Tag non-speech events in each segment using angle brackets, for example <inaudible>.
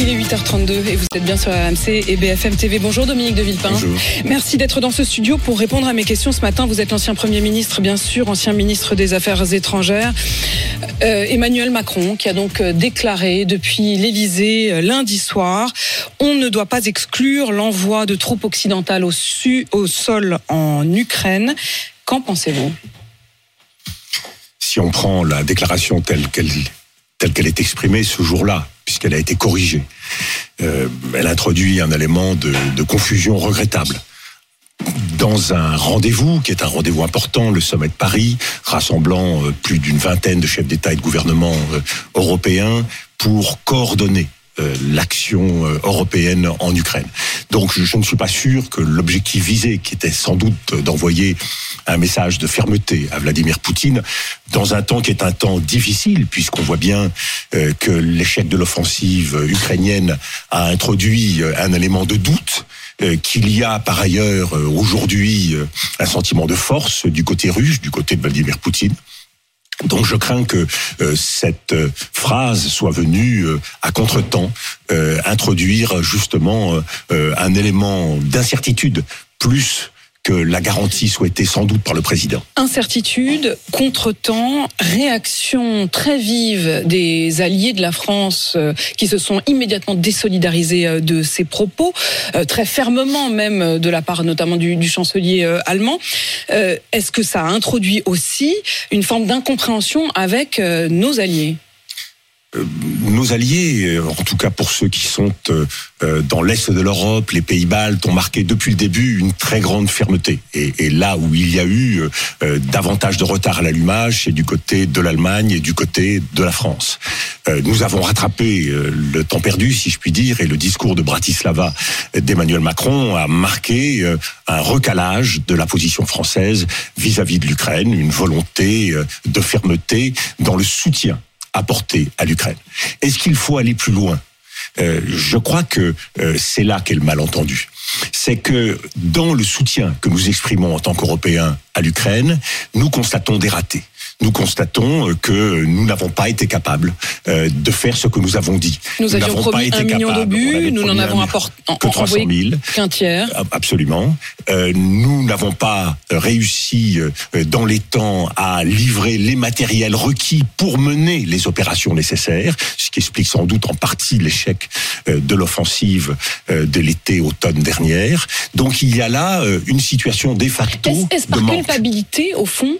Il est 8h32 et vous êtes bien sur RMC et BFM TV. Bonjour Dominique de Villepin. Bonjour. Merci d'être dans ce studio pour répondre à mes questions ce matin. Vous êtes l'ancien Premier ministre, bien sûr, ancien ministre des Affaires étrangères. Euh, Emmanuel Macron, qui a donc euh, déclaré depuis l'Élysée euh, lundi soir, on ne doit pas exclure l'envoi de troupes occidentales au, su- au sol en Ukraine. Qu'en pensez-vous? Si on prend la déclaration telle qu'elle telle qu'elle est exprimée ce jour-là, puisqu'elle a été corrigée, euh, elle introduit un élément de, de confusion regrettable. Dans un rendez-vous qui est un rendez-vous important, le sommet de Paris, rassemblant euh, plus d'une vingtaine de chefs d'État et de gouvernement euh, européens pour coordonner l'action euh, européenne en Ukraine. Donc je, ne suis pas sûr que l'objectif visé, qui était sans doute euh, d'envoyer un message de fermeté à Vladimir Poutine, dans un temps qui est un temps difficile, puisqu'on voit bien euh, que l'échec de l'offensive euh, ukrainienne a introduit euh, un élément de doute, euh, qu'il y a par ailleurs euh, aujourd'hui euh, un sentiment de force du côté russe, du côté de Vladimir Poutine. Donc je crains que euh, cette euh, phrase soit venue euh, à contretemps euh, introduire justement un élément d'incertitude plus que la garantie souhaitée sans doute par le président. Incertitude, contretemps, réaction très vive des alliés de la France euh, qui se sont immédiatement désolidarisés euh, de ces propos, euh, très fermement même de la part notamment du, du chancelier allemand. Est-ce que ça a introduit aussi une forme d'incompréhension avec nos alliés? Nos alliés, euh, en tout cas pour ceux qui sont euh, euh, dans l'est de l'Europe, les pays baltes, ont marqué depuis le début une très grande fermeté. Et, et là où il y a eu euh, euh, davantage de retard à l'allumage, c'est du côté de l'Allemagne et du côté de la France. Euh, nous avons rattrapé euh, le temps perdu, si je puis dire, et le discours de Bratislava d'Emmanuel Macron a marqué euh, un recalage de la position française vis-à-vis de l'Ukraine, une volonté euh, de fermeté dans le soutien apporté à l'Ukraine. Est-ce qu'il faut aller plus loin? Euh, Je crois que euh, c'est là qu'est le malentendu. C'est que dans le soutien que nous exprimons en tant qu'Européens à l'Ukraine, nous constatons des ratés. Nous constatons euh, que nous n'avons pas été capables euh, de faire ce que nous avons dit. Nous avions n'avons pas promis été un million d'obus, nous n'en avons apporté que 300 000. qu'un tiers. Absolument. Euh, nous n'avons pas réussi dans les temps à livrer les matériels requis pour mener les opérations nécessaires, ce qui explique sans doute en partie l'échec de l'offensive de l'été-automne dernière. Donc il y a là une situation de facto Est-ce par manque. culpabilité, au fond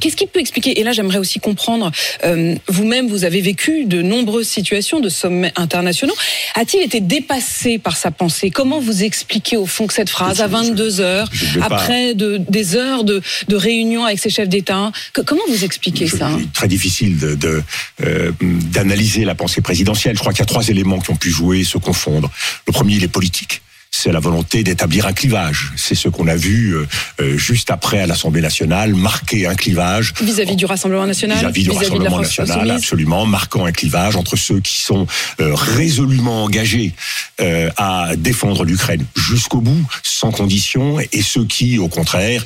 Qu'est-ce qui peut expliquer Et là, j'aimerais aussi comprendre, euh, vous-même, vous avez vécu de nombreuses situations de sommets internationaux. A-t-il été dépassé par sa pensée? Comment vous expliquez, au fond, que cette phrase, à 22 heures, après de, des heures de, de réunion avec ses chefs d'État, que- comment vous expliquez Je- ça hein? c'est très difficile de, de, euh, d'analyser la pensée présidentielle. Je crois qu'il y a trois éléments qui ont pu jouer, se confondre. Le premier, il est politique. C'est la volonté d'établir un clivage. C'est ce qu'on a vu euh, euh, juste après à l'Assemblée nationale, marquer un clivage Vis-à-vis du Rassemblement national vis-à-vis du Rassemblement national, absolument, marquant un clivage entre ceux qui sont euh, résolument engagés euh, à défendre l'Ukraine jusqu'au bout, sans condition, et ceux qui, au contraire,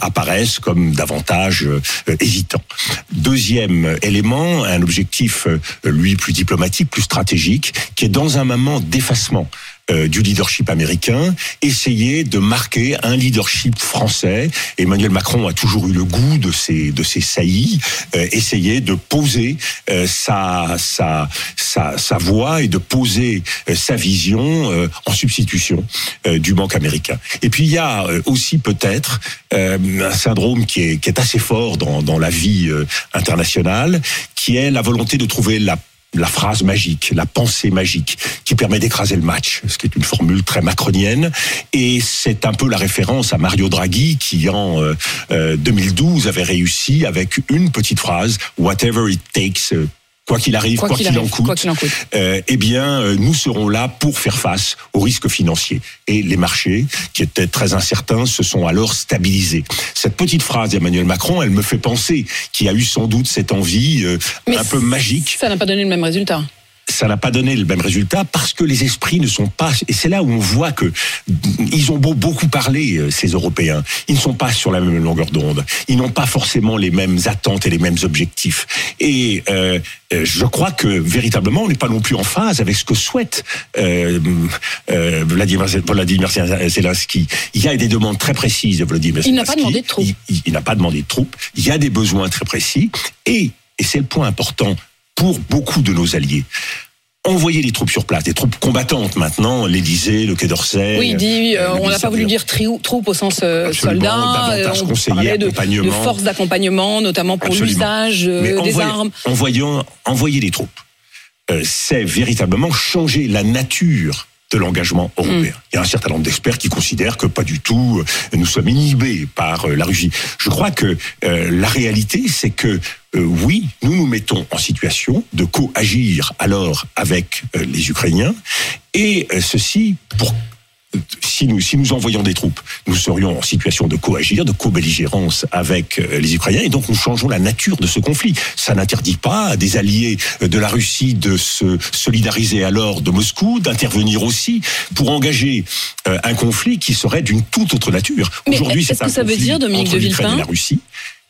apparaissent comme davantage hésitants. Deuxième élément, un objectif, lui, plus diplomatique, plus stratégique, qui est dans un moment d'effacement euh, du leadership américain, essayer de marquer un leadership français. Emmanuel Macron a toujours eu le goût de ces de ces saillies, euh, essayer de poser euh, sa, sa sa sa voix et de poser euh, sa vision euh, en substitution du banque américain. Et puis il y a aussi peut-être un syndrome qui est qui est assez fort dans dans la vie internationale, qui est la volonté de trouver la la phrase magique, la pensée magique, qui permet d'écraser le match, ce qui est une formule très macronienne. Et c'est un peu la référence à Mario Draghi, qui en euh, euh, 2012 avait réussi avec une petite phrase, whatever it takes, euh, quoi qu'il arrive, quoi qu'il en coûte, en euh, eh bien, euh, nous serons là pour faire face aux risques financiers. Et les marchés, qui étaient très incertains, se sont alors stabilisés. Cette petite phrase d'Emmanuel Macron, elle me fait penser qu'il a eu sans doute cette envie euh, un peu magique Ça n'a pas donné le même résultat. Ça n'a pas donné le même résultat parce que les esprits ne sont pas. Et c'est là où on voit que ils ont beau beaucoup parler euh, ces Européens, ils ne sont pas sur la même longueur d'onde. Ils n'ont pas forcément les mêmes attentes et les mêmes objectifs. Et euh, euh je crois que véritablement, on n'est pas non plus en phase avec ce que souhaite euh, euh, Vladimir, Vladimir Zelensky. Il y a des demandes très précises de Vladimir Zelensky. Il n'a pas demandé de troupes. Il, il n'a pas demandé de troupes. Il y a des besoins très précis et et c'est le point important pour beaucoup de nos alliés envoyer des troupes sur place, des troupes combattantes maintenant, l'Élysée, le Quai d'Orsay. Oui, il dit, euh, on n'a pas voulu dire troupes au sens euh, soldat, euh, on parlait de, de forces d'accompagnement, notamment pour l'usage euh, des armes. Envoyons, envoyer des troupes, euh, c'est véritablement changer la nature de l'engagement européen. Mm. Il y a un certain nombre d'experts qui considèrent que pas du tout, nous sommes inhibés par la Russie. Je crois que euh, la réalité, c'est que euh, oui, nous nous mettons en situation de co-agir alors avec euh, les Ukrainiens, et euh, ceci pour si nous, si nous envoyons des troupes, nous serions en situation de coagir, de co-belligérance avec les Ukrainiens, et donc nous changeons la nature de ce conflit. Ça n'interdit pas à des alliés de la Russie de se solidariser alors de Moscou, d'intervenir aussi pour engager un conflit qui serait d'une toute autre nature. Aujourd'hui, c'est un que ça veut dire, Dominique de Villepin, et la Russie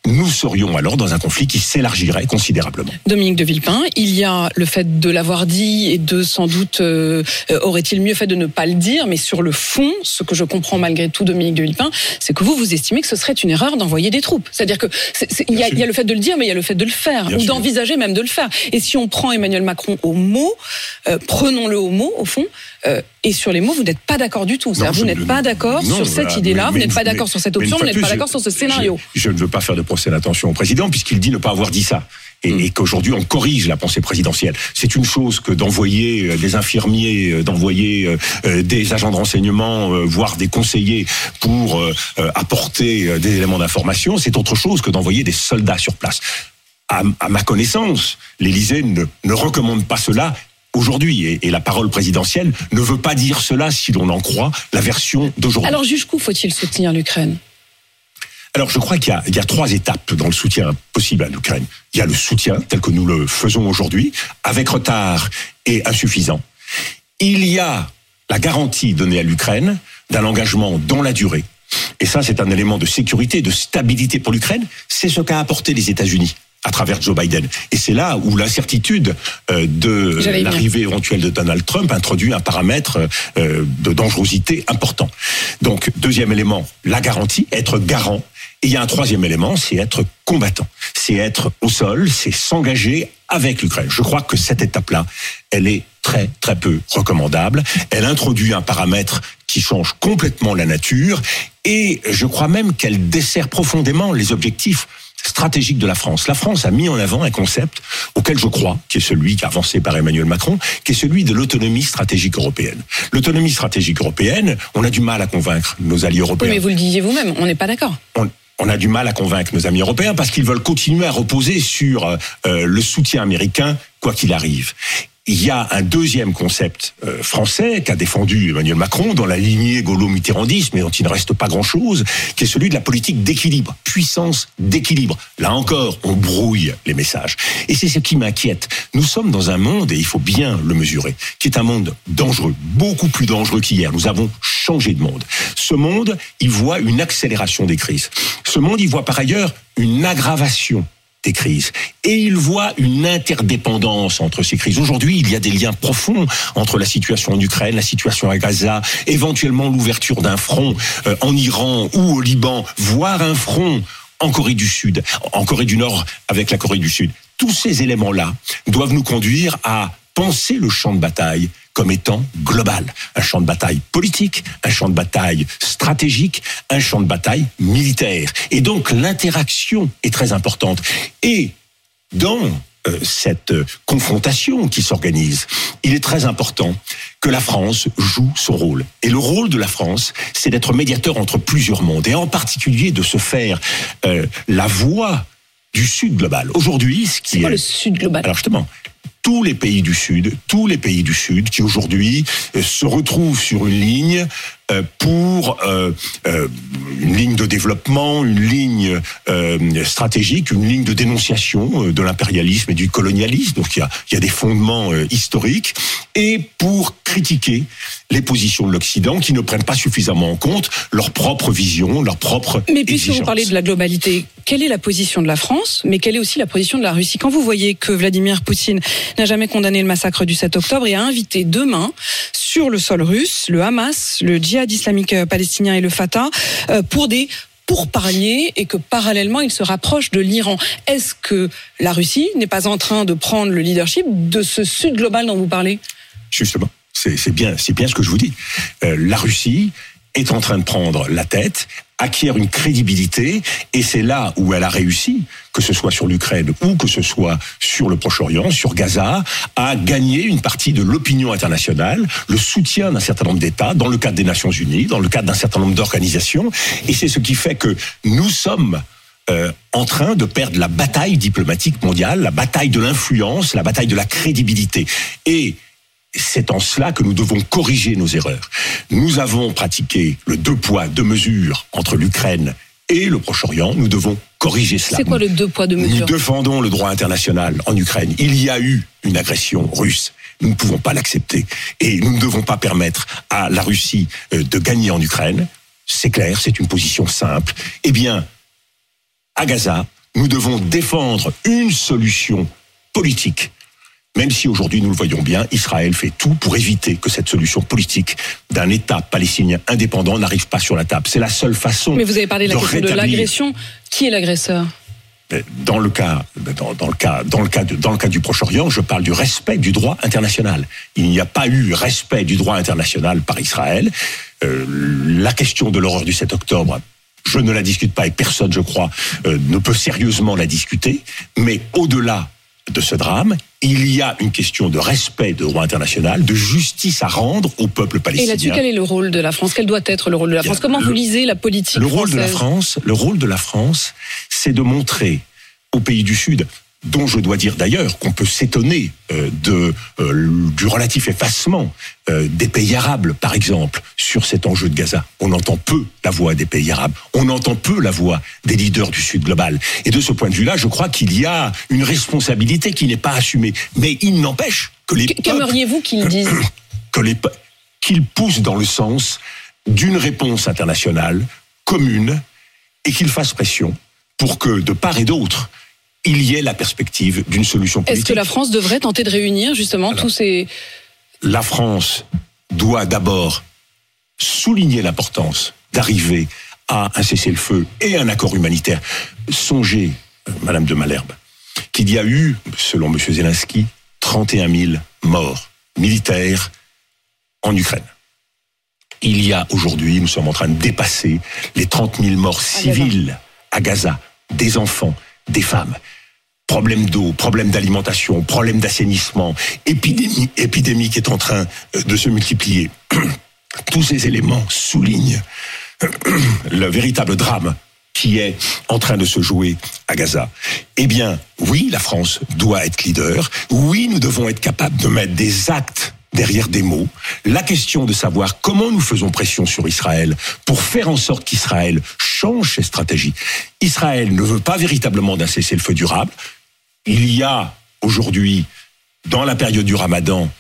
nous serions alors dans un conflit qui s'élargirait considérablement. Dominique de Villepin, il y a le fait de l'avoir dit et de sans doute euh, aurait-il mieux fait de ne pas le dire, mais sur le fond, ce que je comprends malgré tout, Dominique de Villepin, c'est que vous, vous estimez que ce serait une erreur d'envoyer des troupes. C'est-à-dire que il y, y, a le fait de le dire, mais il y a le fait de le faire, Bien ou d'envisager même de le faire. Et si on prend Emmanuel Macron au mot, euh, prenons-le au mot, au fond, euh, et sur les mots, vous n'êtes pas d'accord du tout. Non, vous n'êtes pas d'accord sur cette idée-là, vous n'êtes pas d'accord sur cette option, vous n'êtes pas d'accord sur ce scénario. Je, je, ne veux pas faire de procès d'intention au président, puisqu'il dit ne pas avoir dit ça. Et, mm. et qu'aujourd'hui on corrige la pensée présidentielle. C'est une chose que d'envoyer euh, des infirmiers, euh, d'envoyer des agents de renseignement, voire des conseillers pour apporter des éléments d'information. C'est autre chose que d'envoyer des soldats sur place. À, à ma connaissance, l'Élysée ne, ne recommande pas cela aujourd'hui. Et, et, la parole présidentielle ne veut pas dire cela si l'on en croit la version d'aujourd'hui. Alors jusqu'où faut-il soutenir l'Ukraine? Alors, je crois qu'il y, y, a trois étapes dans le soutien possible à l'Ukraine. Il y a le soutien tel que nous le faisons aujourd'hui, avec retard et insuffisant. Il y a la garantie donnée à l'Ukraine d'un engagement dans la durée. Et ça, c'est un élément de sécurité, de stabilité pour l'Ukraine. C'est ce qu'a apporté les États-Unis à travers Joe Biden. Et c'est là où l'incertitude euh, de l'arrivée éventuelle de Donald Trump introduit un paramètre euh, de dangerosité important. Donc, deuxième élément, la garantie, être garant. Et il y a un troisième élément, c'est être combattant. C'est être au sol, c'est s'engager avec l'Ukraine. Je crois que cette étape-là, elle est très très peu recommandable. Elle introduit un paramètre qui change complètement la nature et je crois même qu'elle dessert profondément les objectifs stratégique de la France. La France a mis en avant un concept auquel je crois, qui est celui qui a avancé par Emmanuel Macron, qui est celui de l'autonomie stratégique européenne. L'autonomie stratégique européenne, on a du mal à convaincre nos alliés européens. Oui, mais vous le disiez vous-même, on n'est pas d'accord. On, on a du mal à convaincre nos amis européens parce qu'ils veulent continuer à reposer sur euh, le soutien américain quoi qu'il arrive il y a un deuxième concept euh, français qu'a défendu Emmanuel Macron dans la lignée gaulo-mitterrandiste, mais dont il ne reste pas grand-chose, qui est celui de la politique d'équilibre, puissance d'équilibre. Là encore, on brouille les messages. Et c'est ce qui m'inquiète. Nous sommes dans un monde, et il faut bien le mesurer, qui est un monde dangereux, beaucoup plus dangereux qu'hier. Nous avons changé de monde. Ce monde, il voit une accélération des crises. Ce monde, il voit par ailleurs une aggravation crises. Et il voit une interdépendance entre ces crises. Aujourd'hui, il y a des liens profonds entre la situation en Ukraine, la situation à Gaza, éventuellement l'ouverture d'un front euh, en Iran ou au Liban, voire un front en Corée du Sud, en Corée du Nord avec la Corée du Sud. Tous ces éléments-là doivent nous conduire à penser le champ de bataille comme étant global. Un champ de bataille politique, un champ de bataille stratégique, un champ de bataille militaire. Et donc l'interaction est très importante. Et dans euh, cette confrontation qui s'organise, il est très important que la France joue son rôle. Et le rôle de la France, c'est d'être médiateur entre plusieurs mondes, et en particulier de se faire euh, la voix du Sud global. Aujourd'hui, ce qui est... Quoi, le Sud global? Alors justement, tous les pays du Sud, tous les pays du Sud qui aujourd'hui euh, se retrouvent sur une ligne pour euh, euh, une ligne de développement, une ligne euh, stratégique, une ligne de dénonciation euh, de l'impérialisme et du colonialisme. Donc il y a, il y a des fondements euh, historiques. Et pour critiquer les positions de l'Occident qui ne prennent pas suffisamment en compte leur propre vision, leur propre. Mais puisque vous parlez de la globalité, quelle est la position de la France, mais quelle est aussi la position de la Russie? Quand vous voyez que Vladimir Poutine n'a jamais condamné le massacre du 7 octobre et a invité demain sur le sol russe le Hamas, le djihad islamique palestinien et le Fatah pour des pour parler et que parallèlement il se rapproche de l'Iran. Est-ce que la Russie n'est pas en train de prendre le leadership de ce Sud global dont vous parlez? Justement, c'est bien, bien ce que je vous dis. Euh, la Russie est en train de prendre la tête, acquiert une crédibilité, et c'est là où elle a réussi, que ce soit sur l'Ukraine ou que ce soit sur le Proche-Orient, sur Gaza, à gagner une partie de l'opinion internationale, le soutien d'un certain nombre d'États, dans le cadre des Nations Unies, dans le cadre d'un certain nombre d'organisations, et c'est ce qui fait que nous sommes euh, en train de perdre la bataille diplomatique mondiale, la bataille de l'influence, la bataille de la crédibilité. Et c'est en cela que nous devons corriger nos erreurs. Nous avons pratiqué le deux poids, deux mesures entre l'Ukraine et le Proche-Orient. Nous devons corriger cela. C'est quoi le deux poids, deux mesures? Nous défendons le droit international en Ukraine. Il y a eu une agression russe. Nous ne pouvons pas l'accepter. Et nous ne devons pas permettre à la Russie euh, de gagner en Ukraine. C'est clair, c'est une position simple. Eh bien, à Gaza, nous devons défendre une solution politique même si aujourd'hui, nous le voyons bien, Israël fait tout pour éviter que cette solution politique d'un État palestinien indépendant n'arrive pas sur la table. C'est la seule façon. Mais vous avez parlé de la question de l'agression. Qui est l'agresseur? Dans le cas, dans, le cas, dans le cas, dans le cas du Proche-Orient, je parle du respect du droit international. Il n'y a pas eu respect du droit international par Israël. Euh, la question de l'horreur du 7 octobre, je ne la discute pas et personne, je crois, euh, ne peut sérieusement la discuter. Mais au-delà de ce drame, il y a une question de respect de droit international, de justice à rendre au peuple palestinien. Et là-dessus, quel est le rôle de la France? Quel doit être le rôle de la France? Comment vous lisez la politique Le rôle de la France, le rôle de la France, c'est de montrer aux pays du Sud, dont je dois dire d'ailleurs qu'on peut s'étonner euh, de euh, du relatif effacement euh, des pays arabes, par exemple, sur cet enjeu de Gaza. On entend peu la voix des pays arabes, on entend peu la voix des leaders du Sud global. Et de ce point de vue-là, je crois qu'il y a une responsabilité qui n'est pas assumée. Mais il n'empêche que les Qu'aimeriez-vous qu'ils disent <coughs> que les qu'ils poussent dans le sens d'une réponse internationale commune et qu'ils fassent pression pour que de part et d'autre il y ait la perspective d'une solution politique. Est-ce que la France devrait tenter de réunir justement tous ces... La France doit d'abord souligner l'importance d'arriver à un cessez-le-feu et un accord humanitaire. Songez, euh, Madame de Malherbe, qu'il y a eu, selon M. Zelensky, 31 000 morts militaires en Ukraine. Il y a aujourd'hui, nous sommes en train de dépasser les 30 000 morts civiles à Gaza, des enfants, des femmes problème d'eau, problème d'alimentation, problème d'assainissement, épidémie, épidémie qui est en train euh, de se multiplier. <clears throat> Tous ces éléments soulignent <clears throat> le véritable drame qui est en train de se jouer à Gaza. Eh bien, oui, la France doit être leader. Oui, nous devons être capables de mettre des actes derrière des mots, la question de savoir comment nous faisons pression sur Israël pour faire en sorte qu'Israël change ses stratégies. Israël ne veut pas véritablement d'un cessez-le-feu durable. Il y a aujourd'hui, dans la période du ramadan,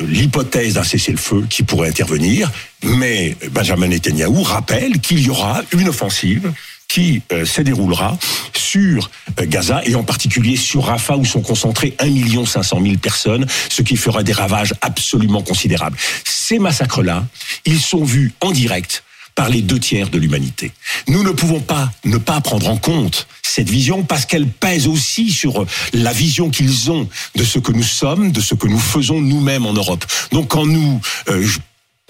l'hypothèse d'un cessez-le-feu qui pourrait intervenir, mais Benjamin Netanyahu rappelle qu'il y aura une offensive qui euh, se déroulera sur euh, Gaza et en particulier sur Rafah où sont concentrées 1 500 000 personnes, ce qui fera des ravages absolument considérables. Ces massacres-là, ils sont vus en direct par les deux tiers de l'humanité. Nous ne pouvons pas ne pas prendre en compte cette vision parce qu'elle pèse aussi sur la vision qu'ils ont de ce que nous sommes, de ce que nous faisons nous-mêmes en Europe. Donc quand nous euh,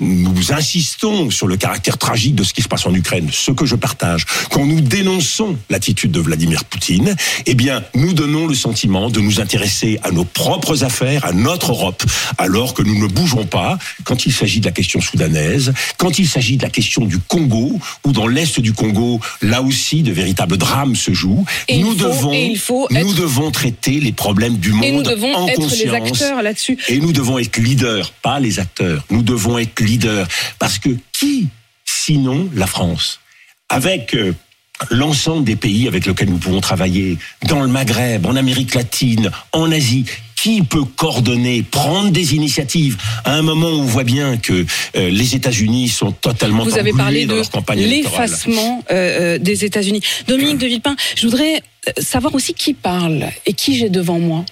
nous insistons sur le caractère tragique de ce qui se passe en Ukraine, ce que je partage, quand nous dénonçons l'attitude de Vladimir Poutine, eh bien, nous donnons le sentiment de nous intéresser à nos propres affaires, à notre Europe, alors que nous ne bougeons pas quand il s'agit de la question soudanaise, quand il s'agit de la question du Congo, ou dans l'est du Congo, là aussi, de véritables drames se jouent. nous devons, nous devons traiter les problèmes du monde et nous devons en être conscience. Les acteurs là-dessus. Et nous devons être leaders, pas les acteurs. Nous devons être Parce que qui, sinon la France, avec euh, l'ensemble des pays avec lesquels nous pouvons travailler, dans le Maghreb, en Amérique latine, en Asie, qui peut coordonner, prendre des initiatives à un moment où on voit bien que euh, les États-Unis sont totalement Vous avez englués parlé dans de leur campagne électorale? l'effacement euh, euh, des États-Unis. Dominique de Villepin, je voudrais savoir aussi qui parle et qui j'ai devant moi.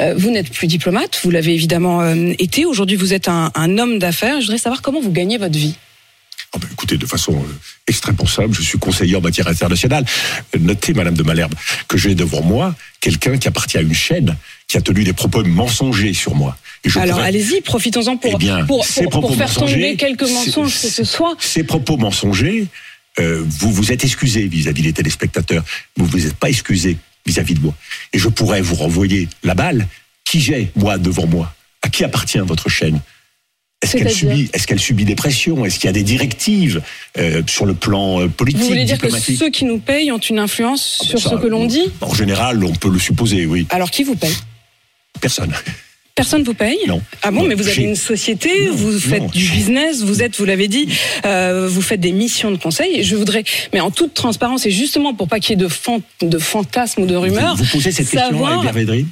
Euh, vous n'êtes plus diplomate, vous l'avez évidemment euh, été. Aujourd'hui, vous êtes un, un homme d'affaires. Je voudrais savoir comment vous gagnez votre vie. Ah ben, écoutez, de façon extrêmement simple, je suis conseiller en matière internationale. Notez, Madame de Malherbe, que j'ai devant moi quelqu'un qui appartient à une chaîne qui a tenu des propos mensongers sur moi. Et je Alors pourrais- allez-y, profitons-en pour, Eh bien, pour, pour- faire tomber quelques mensonges que ce soit. Ces propos mensongers, euh, vous vous êtes excusé vis-à-vis des téléspectateurs. Vous vous êtes pas excusé vis-à-vis de moi. Et je pourrais vous renvoyer la balle. Qui j'ai, moi, devant moi? À qui appartient votre chaîne? Est-ce qu'elle subit, est-ce qu'elle subit des pressions? Est-ce qu'il y a des directives euh, sur le plan euh, politique, Vous voulez dire que ceux qui nous payent ont une influence sur Ça, ce que l'on dit? En général, on peut le supposer, oui. Alors qui vous paye? Personne. Personne vous paye Non. Ah bon, Non, mais vous avez une société, Non, vous faites non, du business, vous êtes, vous l'avez dit, euh, vous faites des missions de conseil. Je voudrais, mais en toute transparence et justement pour pas qu'il y ait de, fan- de fantasmes ou de rumeurs, Vous, vous posez cette question savoir- à Védrine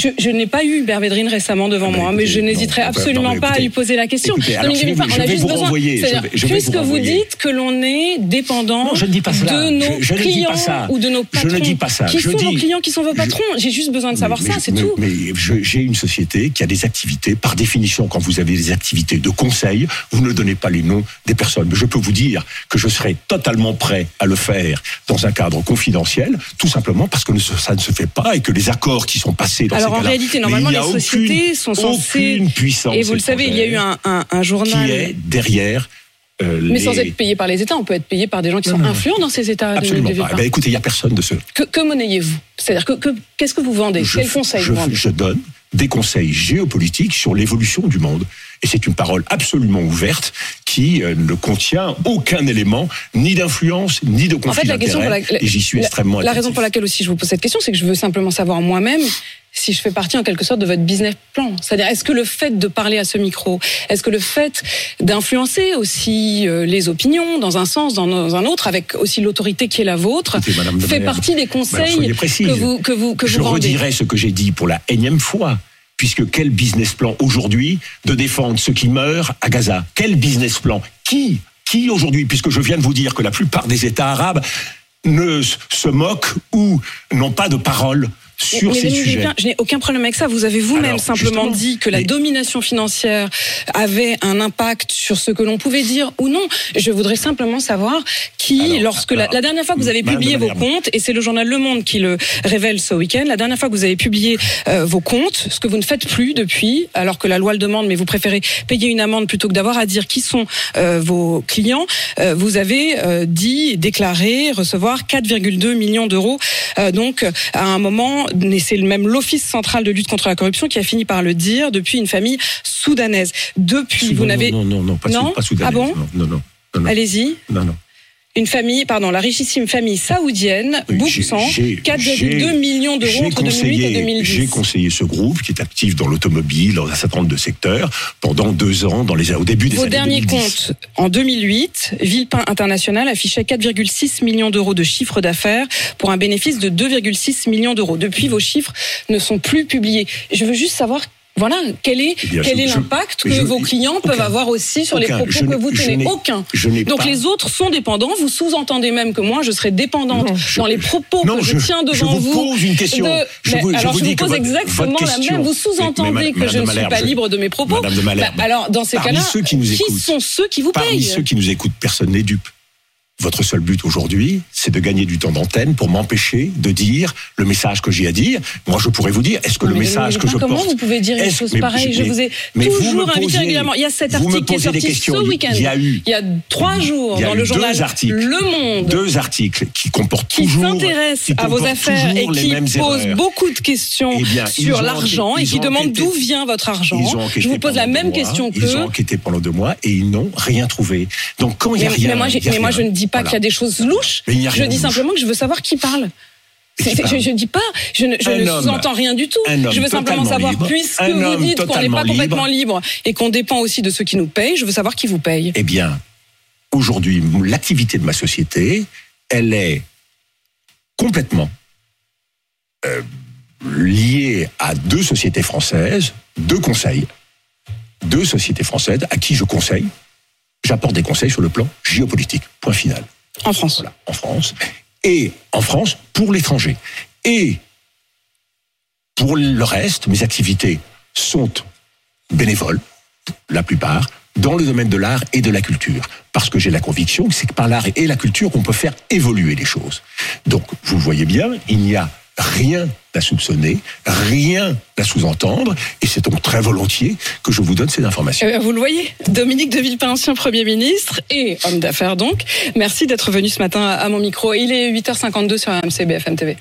je, je n'ai pas eu Hubert Védrine récemment devant Ah bah moi, mais je n'hésiterai non, absolument non, pas à lui poser la question. écoutez, alors je vous- on je a juste vous besoin- je je puisque vous vous dites que l'on est dépendant Non, je ne dis pas cela. de nos Je- je clients pas ou de nos Je patrons. ne dis pas ça. Qui Je sont vos dis- clients, qui sont vos patrons J'ai juste besoin de savoir Mais- ça, c'est tout. Mais je- j'ai une société qui a des activités. Par définition, quand vous avez des activités de conseil, vous ne donnez pas les noms des personnes. Mais je peux vous dire que je serai totalement prêt à le faire dans un cadre confidentiel, tout simplement parce que ça ne se fait pas et que les accords qui sont passés dans Alors en réalité, normalement, les aucune- sociétés sont censées. aucune puissance Et vous le savez, il y a eu un, un, un journal. qui est derrière. euh, Mais les- sans être payé par les États, on peut être payé par des gens qui Non, sont non, non. influents dans ces États. Absolument de pas. Eh ben, écoutez, il n'y a personne de ce. Que, que monnayez-vous? C'est-à-dire que que- qu'est-ce que vous vendez? Je, Quel conseil je, vous vendez? je donne des conseils géopolitiques sur l'évolution du monde. Et c'est une parole absolument ouverte qui euh, ne contient aucun élément ni d'influence ni de En conflit fait, la question pour Et j'y suis la- extrêmement la raison pour laquelle aussi je vous pose cette question, c'est que je veux simplement savoir moi-même si je fais partie en quelque sorte de votre business plan. C'est-à-dire, est-ce que le fait de parler à ce micro, est-ce que le fait d'influencer aussi euh, les opinions dans un sens, dans un autre, avec aussi l'autorité qui est la vôtre, Écoutez, Madame de fait partie des conseils que vous que vous que je vous redirai ce que j'ai dit pour la énième fois. Puisque quel business plan aujourd'hui de défendre ceux qui meurent à Gaza? Quel business plan? Qui? Qui aujourd'hui? Puisque je viens de vous dire que la plupart des États arabes ne se moquent ou n'ont pas de parole sur Mais ces sujets. Je n'ai aucun problème avec ça. Vous avez vous-même simplement dit que la mais- domination financière avait un impact sur ce que l'on pouvait dire ou non. Je voudrais simplement savoir qui, Alors, lorsque la, alors, la dernière fois que vous avez publié vos comptes, et c'est le journal Le Monde qui le révèle ce week-end, la dernière fois que vous avez publié euh, vos comptes, ce que vous ne faites plus depuis, alors que la loi le demande, mais vous préférez payer une amende plutôt que d'avoir à dire qui sont euh, vos clients, euh, vous avez dit, déclaré recevoir 4,2 millions d'euros. Donc, à un moment, et c'est même l'Office central de lutte contre la corruption qui a fini par le dire depuis une famille soudanaise. Depuis, vous n'avez non, non, non, pas, Non pas soudanaise, Ah bon non, non, non, non, non, Allez-y. non, non. Une famille, pardon, la richissime famille saoudienne, Bouksan, j'ai- 4,2 j'ai- millions d'euros entre 2008 et conseillé- 2010. J'ai conseillé ce groupe qui est actif dans l'automobile, dans un certain nombre de secteurs, pendant deux ans, dans les, au début des Vos années derniers 2010. comptes, en 2008, Villepin International affichait 4,6 millions d'euros de chiffre d'affaires pour un bénéfice de 2,6 millions d'euros. Depuis, vos chiffres ne sont plus publiés. Je veux juste savoir, voilà, quel est, Eh quel je- est je- l'impact que je- vos clients peuvent aucun. avoir aussi sur les propos Je que vous je tenez. Aucun. je Donc pas- les autres sont dépendants. Vous sous-entendez même que moi, je serais dépendante Non, je- dans les propos non, que je, je- tiens je devant vous pose une question. de- Je vous- je alors vous je vous pose exactement la même. Vous sous-entendez mais que Madame je ne de suis pas je- libre de mes propos. Madame de Malherbe, Bah, alors dans ces cas-là, ceux qui sont ceux qui vous Parmi payent ceux qui nous écoutent, personne n'est dupe. Votre seul but aujourd'hui, c'est de gagner du temps d'antenne pour m'empêcher de dire le message que j'ai à dire. Moi, je pourrais vous dire, est-ce que Non, le mais message que je Villepin, porte... Comment vous pouvez dire une chose mais- pareille? Je vous ai vous toujours me invité posez- régulièrement. Il y a cet vous article qui est sorti ce week-end. Il y a eu- Il y a trois jours a dans le deux journal articles. Le Monde Deux articles qui comportent qui toujours... qui à vos affaires et qui mêmes pose erreurs. beaucoup de questions Eh bien, sur l'argent et qui ils ont demande enquêté- d'où vient votre argent. Ils ont enquêté Je vous pose la même question Ils ont enquêté pendant deux mois et ils n'ont rien trouvé. Donc quand il y Mais, a rien, mais moi, je ne dis pas Voilà. qu'il y a des choses louches. Je dis simplement que je veux savoir qui parle. Qui je ne dis pas, je ne, je sous-entends rien du tout. Je veux simplement savoir, libre. puisque vous dites qu'on n'est pas complètement libre. libre et qu'on dépend aussi de ceux qui nous payent, je veux savoir qui vous paye. Eh bien, aujourd'hui, l'activité de ma société elle est complètement euh, liée à deux sociétés françaises, deux conseils, deux sociétés françaises à qui je conseille. J'apporte des conseils sur le plan géopolitique. Point final. En France. Voilà, en France. Et en France, pour l'étranger. Et pour le reste, mes activités sont bénévoles, la plupart, dans le domaine de l'art et de la culture. Parce que j'ai la conviction que c'est par l'art et la culture qu'on peut faire évoluer les choses. Donc, vous voyez bien, il n'y a rien à soupçonner, rien à sous-entendre, et c'est donc très volontiers que je vous donne ces informations. Bien, vous le voyez, Dominique de Villepin, ancien Premier ministre et homme d'affaires donc. Merci d'être venu ce matin à mon micro. Il est 8h52 sur AMC BFM TV.